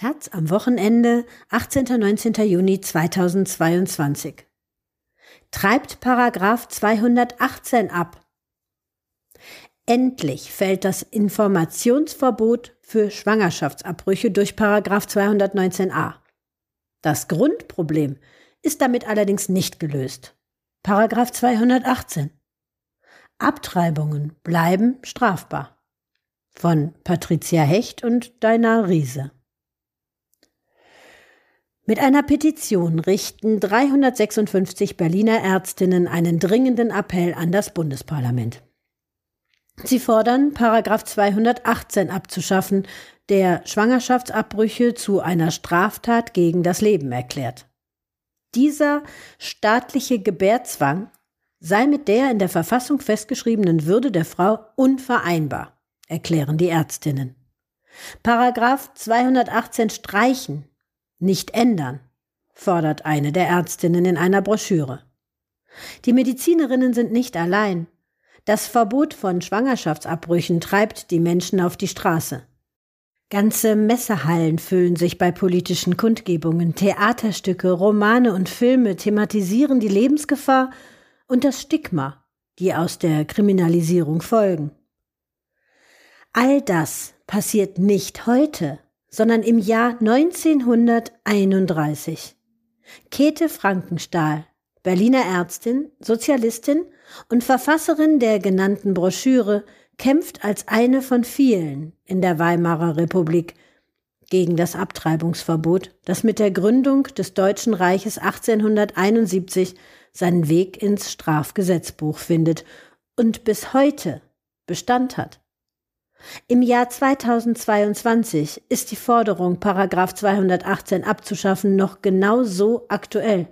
Taz am Wochenende, 18. 19. Juni 2022. Treibt Paragraph 218 ab. Endlich fällt das Informationsverbot für Schwangerschaftsabbrüche durch Paragraph 219a. Das Grundproblem ist damit allerdings nicht gelöst. Paragraph 218. Abtreibungen bleiben strafbar. Von Patricia Hecht und Deina Riese. Mit einer Petition richten 356 Berliner Ärztinnen einen dringenden Appell an das Bundesparlament. Sie fordern, Paragraph 218 abzuschaffen, der Schwangerschaftsabbrüche zu einer Straftat gegen das Leben erklärt. Dieser staatliche Gebärzwang sei mit der in der Verfassung festgeschriebenen Würde der Frau unvereinbar, erklären die Ärztinnen. Paragraph 218 streichen nicht ändern, fordert eine der Ärztinnen in einer Broschüre. Die Medizinerinnen sind nicht allein. Das Verbot von Schwangerschaftsabbrüchen treibt die Menschen auf die Straße. Ganze Messehallen füllen sich bei politischen Kundgebungen, Theaterstücke, Romane und Filme thematisieren die Lebensgefahr und das Stigma, die aus der Kriminalisierung folgen. All das passiert nicht heute, sondern im Jahr 1931. Käthe Frankenstahl, Berliner Ärztin, Sozialistin und Verfasserin der genannten Broschüre, kämpft als eine von vielen in der Weimarer Republik gegen das Abtreibungsverbot, das mit der Gründung des Deutschen Reiches 1871 seinen Weg ins Strafgesetzbuch findet und bis heute Bestand hat. Im Jahr 2022 ist die Forderung, Paragraph 218 abzuschaffen, noch genau so aktuell.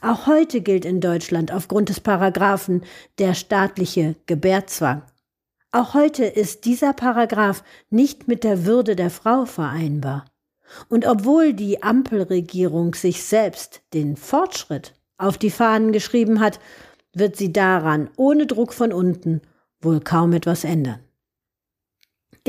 Auch heute gilt in Deutschland aufgrund des Paragraphen der staatliche Gebärzwang. Auch heute ist dieser Paragraph nicht mit der Würde der Frau vereinbar. Und obwohl die Ampelregierung sich selbst den Fortschritt auf die Fahnen geschrieben hat, wird sie daran ohne Druck von unten wohl kaum etwas ändern.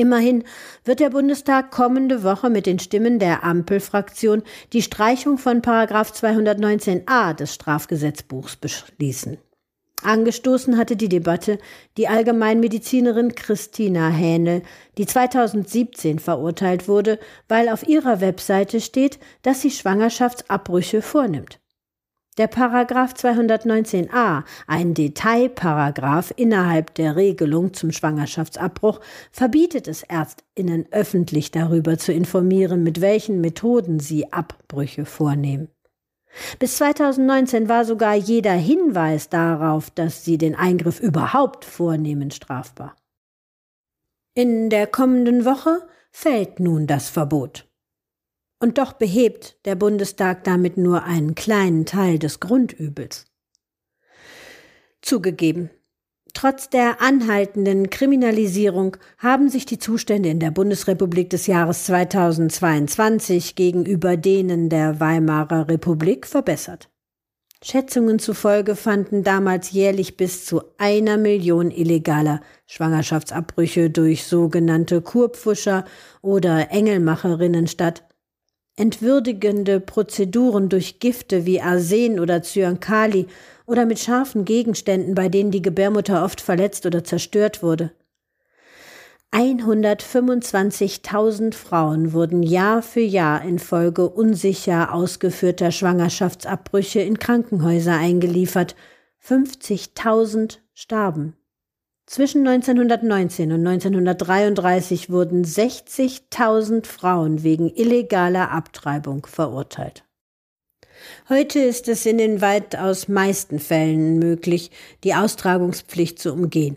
Immerhin wird der Bundestag kommende Woche mit den Stimmen der Ampelfraktion die Streichung von Paragraph 219a des Strafgesetzbuchs beschließen. Angestoßen hatte die Debatte die Allgemeinmedizinerin Christina Hähnel, die 2017 verurteilt wurde, weil auf ihrer Webseite steht, dass sie Schwangerschaftsabbrüche vornimmt. Der Paragraph 219a, ein Detailparagraph innerhalb der Regelung zum Schwangerschaftsabbruch, verbietet es Ärztinnen öffentlich darüber zu informieren, mit welchen Methoden sie Abbrüche vornehmen. Bis 2019 war sogar jeder Hinweis darauf, dass sie den Eingriff überhaupt vornehmen, strafbar. In der kommenden Woche fällt nun das Verbot. Und doch behebt der Bundestag damit nur einen kleinen Teil des Grundübels. Zugegeben, trotz der anhaltenden Kriminalisierung haben sich die Zustände in der Bundesrepublik des Jahres 2022 gegenüber denen der Weimarer Republik verbessert. Schätzungen zufolge fanden damals jährlich bis zu einer Million illegaler Schwangerschaftsabbrüche durch sogenannte Kurpfuscher oder Engelmacherinnen statt, entwürdigende Prozeduren durch Gifte wie Arsen oder Zyankali oder mit scharfen Gegenständen, bei denen die Gebärmutter oft verletzt oder zerstört wurde. 125.000 Frauen wurden Jahr für Jahr infolge unsicher ausgeführter Schwangerschaftsabbrüche in Krankenhäuser eingeliefert, 50.000 starben. Zwischen 1919 und 1933 wurden 60.000 Frauen wegen illegaler Abtreibung verurteilt. Heute ist es in den weitaus meisten Fällen möglich, die Austragungspflicht zu umgehen.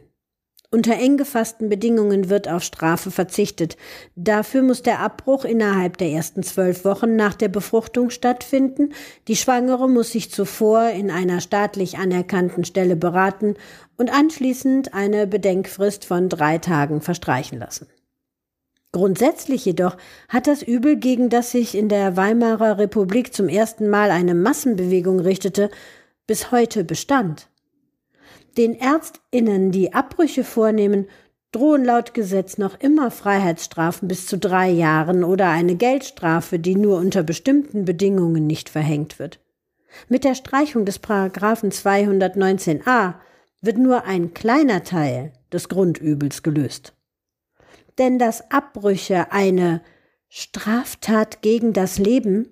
Unter eng gefassten Bedingungen wird auf Strafe verzichtet. Dafür muss der Abbruch innerhalb der ersten zwölf Wochen nach der Befruchtung stattfinden. Die Schwangere muss sich zuvor in einer staatlich anerkannten Stelle beraten und anschließend eine Bedenkfrist von drei Tagen verstreichen lassen. Grundsätzlich jedoch hat das Übel, gegen das sich in der Weimarer Republik zum ersten Mal eine Massenbewegung richtete, bis heute Bestand. Den Ärztinnen, die Abbrüche vornehmen, drohen laut Gesetz noch immer Freiheitsstrafen bis zu drei Jahren oder eine Geldstrafe, die nur unter bestimmten Bedingungen nicht verhängt wird. Mit der Streichung des Paragraphen 219a wird nur ein kleiner Teil des Grundübels gelöst. Denn dass Abbrüche eine Straftat gegen das Leben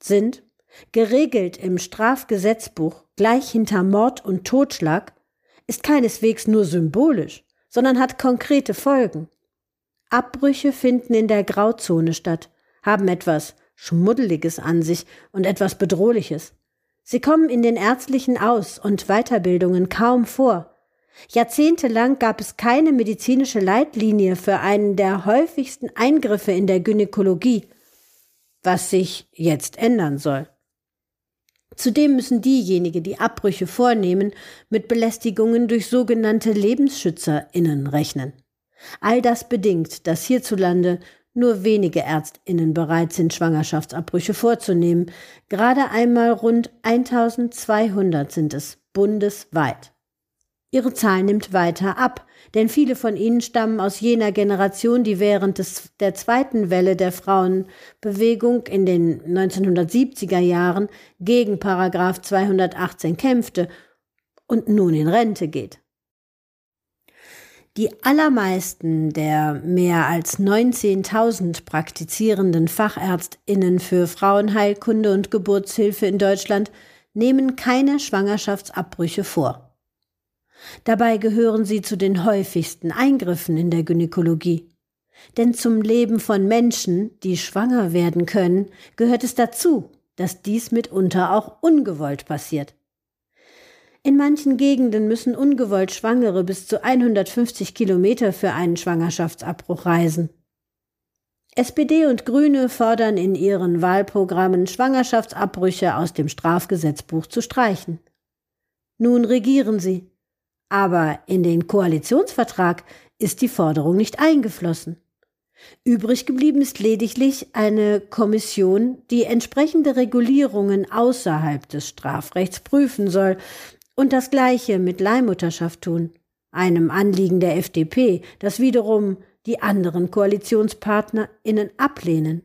sind, geregelt im Strafgesetzbuch gleich hinter Mord und Totschlag, ist keineswegs nur symbolisch, sondern hat konkrete Folgen. Abbrüche finden in der Grauzone statt, haben etwas Schmuddeliges an sich und etwas Bedrohliches. Sie kommen in den ärztlichen Aus- und Weiterbildungen kaum vor. Jahrzehntelang gab es keine medizinische Leitlinie für einen der häufigsten Eingriffe in der Gynäkologie, was sich jetzt ändern soll. Zudem müssen diejenigen, die Abbrüche vornehmen, mit Belästigungen durch sogenannte LebensschützerInnen rechnen. All das bedingt, dass hierzulande nur wenige Ärztinnen bereit sind, Schwangerschaftsabbrüche vorzunehmen. Gerade einmal rund 1200 sind es bundesweit. Ihre Zahl nimmt weiter ab, denn viele von ihnen stammen aus jener Generation, die während des, der zweiten Welle der Frauenbewegung in den 1970er Jahren gegen Paragraph 218 kämpfte und nun in Rente geht. Die allermeisten der mehr als 19.000 praktizierenden Fachärztinnen für Frauenheilkunde und Geburtshilfe in Deutschland nehmen keine Schwangerschaftsabbrüche vor. Dabei gehören sie zu den häufigsten Eingriffen in der Gynäkologie. Denn zum Leben von Menschen, die schwanger werden können, gehört es dazu, dass dies mitunter auch ungewollt passiert. In manchen Gegenden müssen ungewollt Schwangere bis zu 150 Kilometer für einen Schwangerschaftsabbruch reisen. SPD und Grüne fordern in ihren Wahlprogrammen Schwangerschaftsabbrüche aus dem Strafgesetzbuch zu streichen. Nun regieren sie. Aber in den Koalitionsvertrag ist die Forderung nicht eingeflossen. Übrig geblieben ist lediglich eine Kommission, die entsprechende Regulierungen außerhalb des Strafrechts prüfen soll, und das Gleiche mit Leihmutterschaft tun, einem Anliegen der FDP, das wiederum die anderen KoalitionspartnerInnen ablehnen.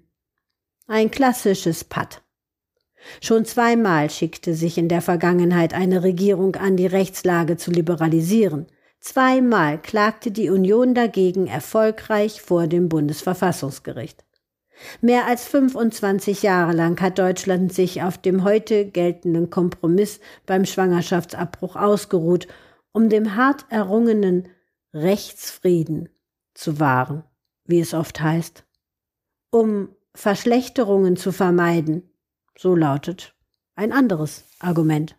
Ein klassisches Patt. Schon zweimal schickte sich in der Vergangenheit eine Regierung an, die Rechtslage zu liberalisieren. Zweimal klagte die Union dagegen erfolgreich vor dem Bundesverfassungsgericht. Mehr als 25 Jahre lang hat Deutschland sich auf dem heute geltenden Kompromiss beim Schwangerschaftsabbruch ausgeruht, um dem hart errungenen Rechtsfrieden zu wahren, wie es oft heißt, um Verschlechterungen zu vermeiden, so lautet ein anderes Argument.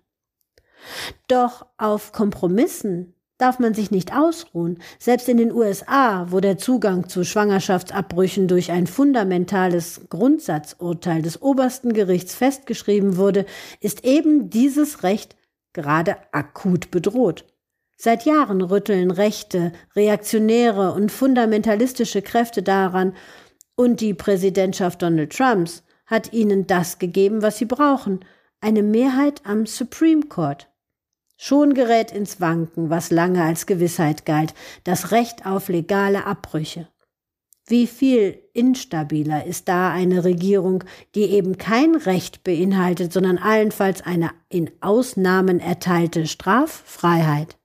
Doch auf Kompromissen darf man sich nicht ausruhen. Selbst in den USA, wo der Zugang zu Schwangerschaftsabbrüchen durch ein fundamentales Grundsatzurteil des obersten Gerichts festgeschrieben wurde, ist eben dieses Recht gerade akut bedroht. Seit Jahren rütteln rechte, reaktionäre und fundamentalistische Kräfte daran, und die Präsidentschaft Donald Trumps hat ihnen das gegeben, was sie brauchen, eine Mehrheit am Supreme Court. Schon gerät ins Wanken, was lange als Gewissheit galt, das Recht auf legale Abbrüche. Wie viel instabiler ist da eine Regierung, die eben kein Recht beinhaltet, sondern allenfalls eine in Ausnahmen erteilte Straffreiheit?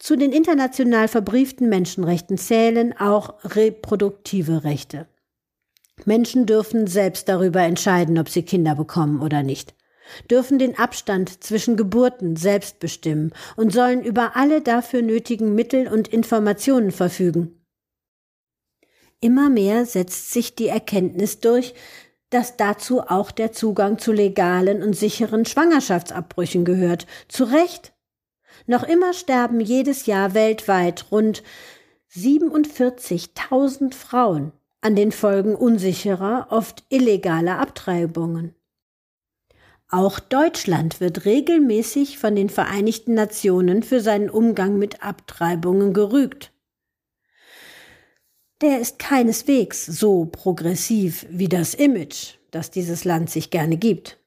Zu den international verbrieften Menschenrechten zählen auch reproduktive Rechte. Menschen dürfen selbst darüber entscheiden, ob sie Kinder bekommen oder nicht dürfen den Abstand zwischen Geburten selbst bestimmen und sollen über alle dafür nötigen Mittel und Informationen verfügen. Immer mehr setzt sich die Erkenntnis durch, dass dazu auch der Zugang zu legalen und sicheren Schwangerschaftsabbrüchen gehört. Zu Recht. Noch immer sterben jedes Jahr weltweit rund 47.000 Frauen an den Folgen unsicherer, oft illegaler Abtreibungen. Auch Deutschland wird regelmäßig von den Vereinigten Nationen für seinen Umgang mit Abtreibungen gerügt. Der ist keineswegs so progressiv wie das Image, das dieses Land sich gerne gibt.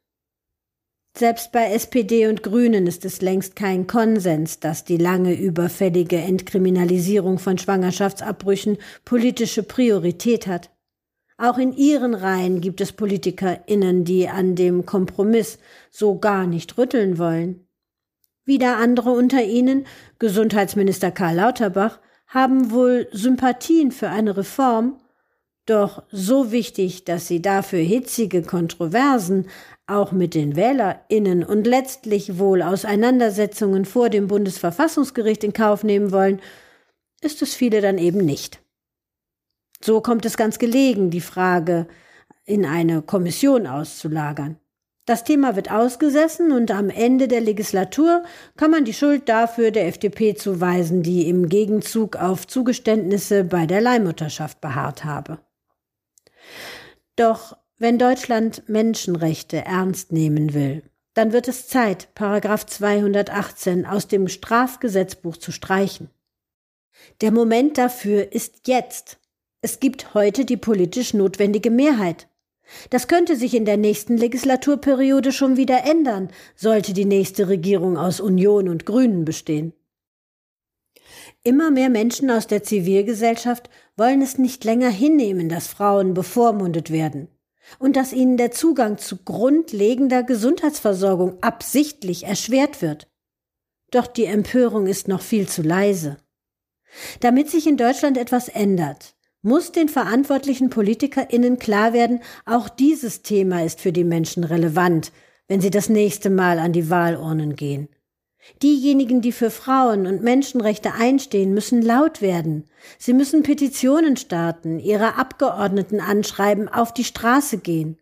Selbst bei SPD und Grünen ist es längst kein Konsens, dass die lange überfällige Entkriminalisierung von Schwangerschaftsabbrüchen politische Priorität hat. Auch in ihren Reihen gibt es PolitikerInnen, die an dem Kompromiss so gar nicht rütteln wollen. Wieder andere unter ihnen, Gesundheitsminister Karl Lauterbach, haben wohl Sympathien für eine Reform, doch so wichtig, dass sie dafür hitzige Kontroversen auch mit den Wählerinnen und letztlich wohl Auseinandersetzungen vor dem Bundesverfassungsgericht in Kauf nehmen wollen, ist es viele dann eben nicht. So kommt es ganz gelegen, die Frage in eine Kommission auszulagern. Das Thema wird ausgesessen und am Ende der Legislatur kann man die Schuld dafür der FDP zuweisen, die im Gegenzug auf Zugeständnisse bei der Leihmutterschaft beharrt habe. Doch wenn Deutschland Menschenrechte ernst nehmen will, dann wird es Zeit, Paragraph 218 aus dem Strafgesetzbuch zu streichen. Der Moment dafür ist jetzt. Es gibt heute die politisch notwendige Mehrheit. Das könnte sich in der nächsten Legislaturperiode schon wieder ändern, sollte die nächste Regierung aus Union und Grünen bestehen. Immer mehr Menschen aus der Zivilgesellschaft wollen es nicht länger hinnehmen, dass Frauen bevormundet werden und dass ihnen der Zugang zu grundlegender Gesundheitsversorgung absichtlich erschwert wird. Doch die Empörung ist noch viel zu leise. Damit sich in Deutschland etwas ändert, muss den verantwortlichen PolitikerInnen klar werden, auch dieses Thema ist für die Menschen relevant, wenn sie das nächste Mal an die Wahlurnen gehen. Diejenigen, die für Frauen und Menschenrechte einstehen, müssen laut werden. Sie müssen Petitionen starten, ihre Abgeordneten anschreiben, auf die Straße gehen.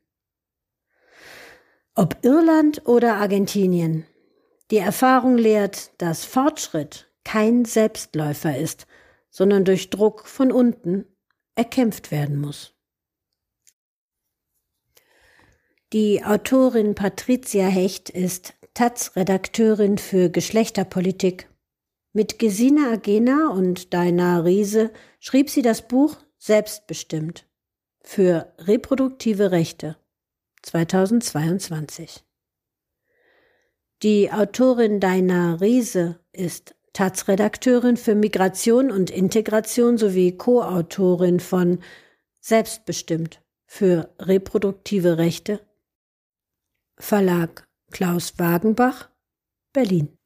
Ob Irland oder Argentinien. Die Erfahrung lehrt, dass Fortschritt kein Selbstläufer ist, sondern durch Druck von unten erkämpft werden muss. Die Autorin Patricia Hecht ist Taz-Redakteurin für Geschlechterpolitik. Mit Gesine Agena und Daina Riese schrieb sie das Buch Selbstbestimmt für reproduktive Rechte 2022. Die Autorin Daina Riese ist Taz-Redakteurin für Migration und Integration sowie Co-Autorin von Selbstbestimmt für reproduktive Rechte Verlag Klaus Wagenbach, Berlin